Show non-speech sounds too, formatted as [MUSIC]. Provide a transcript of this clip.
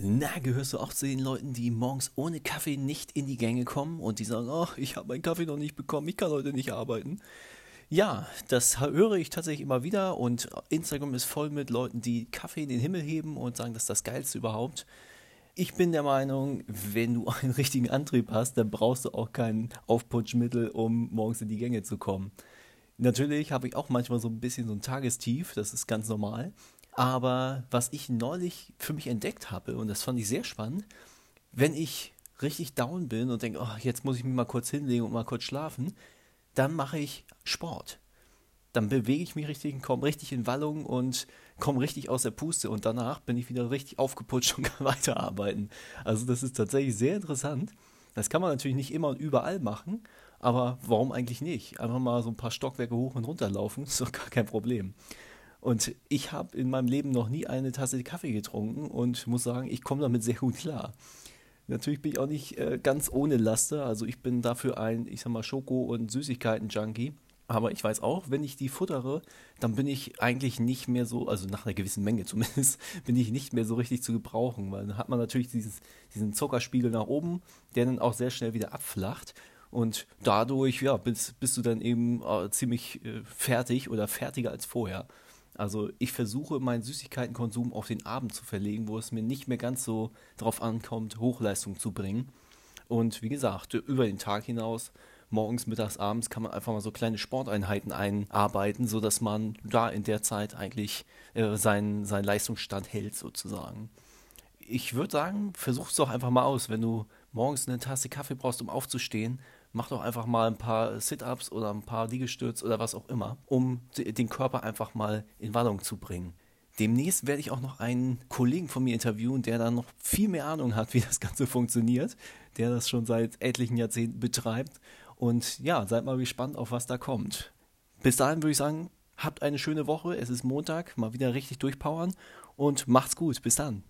Na, gehörst du auch zu den Leuten, die morgens ohne Kaffee nicht in die Gänge kommen und die sagen, oh, ich habe meinen Kaffee noch nicht bekommen, ich kann heute nicht arbeiten? Ja, das höre ich tatsächlich immer wieder und Instagram ist voll mit Leuten, die Kaffee in den Himmel heben und sagen, das ist das Geilste überhaupt. Ich bin der Meinung, wenn du [LAUGHS] einen richtigen Antrieb hast, dann brauchst du auch kein Aufputschmittel, um morgens in die Gänge zu kommen. Natürlich habe ich auch manchmal so ein bisschen so ein Tagestief, das ist ganz normal. Aber was ich neulich für mich entdeckt habe, und das fand ich sehr spannend, wenn ich richtig down bin und denke, oh, jetzt muss ich mich mal kurz hinlegen und mal kurz schlafen, dann mache ich Sport. Dann bewege ich mich richtig, komme richtig in Wallung und komme richtig aus der Puste und danach bin ich wieder richtig aufgeputscht und [LAUGHS] kann weiterarbeiten. Also das ist tatsächlich sehr interessant. Das kann man natürlich nicht immer und überall machen, aber warum eigentlich nicht? Einfach mal so ein paar Stockwerke hoch und runter laufen, [LAUGHS] ist doch gar kein Problem. Und ich habe in meinem Leben noch nie eine Tasse Kaffee getrunken und muss sagen, ich komme damit [LAUGHS] sehr gut klar. Natürlich bin ich auch nicht äh, ganz ohne Laster. Also ich bin dafür ein, ich sag mal, Schoko- und Süßigkeiten-Junkie. Aber ich weiß auch, wenn ich die futtere, dann bin ich eigentlich nicht mehr so, also nach einer gewissen Menge [LAUGHS] zumindest, bin ich nicht mehr so richtig zu gebrauchen, weil dann hat man natürlich dieses, diesen Zuckerspiegel nach oben, der dann auch sehr schnell wieder abflacht. Und dadurch, ja, bist, bist du dann eben äh, ziemlich äh, fertig oder fertiger als vorher. Also ich versuche meinen Süßigkeitenkonsum auf den Abend zu verlegen, wo es mir nicht mehr ganz so darauf ankommt, Hochleistung zu bringen. Und wie gesagt, über den Tag hinaus, morgens, mittags, abends kann man einfach mal so kleine Sporteinheiten einarbeiten, sodass man da in der Zeit eigentlich äh, seinen, seinen Leistungsstand hält sozusagen. Ich würde sagen, versuch es doch einfach mal aus, wenn du morgens eine Tasse Kaffee brauchst, um aufzustehen, mach doch einfach mal ein paar Sit-ups oder ein paar Liegestütz oder was auch immer, um den Körper einfach mal in Wallung zu bringen. Demnächst werde ich auch noch einen Kollegen von mir interviewen, der da noch viel mehr Ahnung hat, [LAUGHS] wie das Ganze funktioniert, der das schon seit etlichen Jahrzehnten betreibt. Und ja, seid mal gespannt, auf was da kommt. Bis dahin würde ich sagen, habt eine schöne Woche. Es ist Montag, mal wieder richtig durchpowern und macht's gut. Bis dann.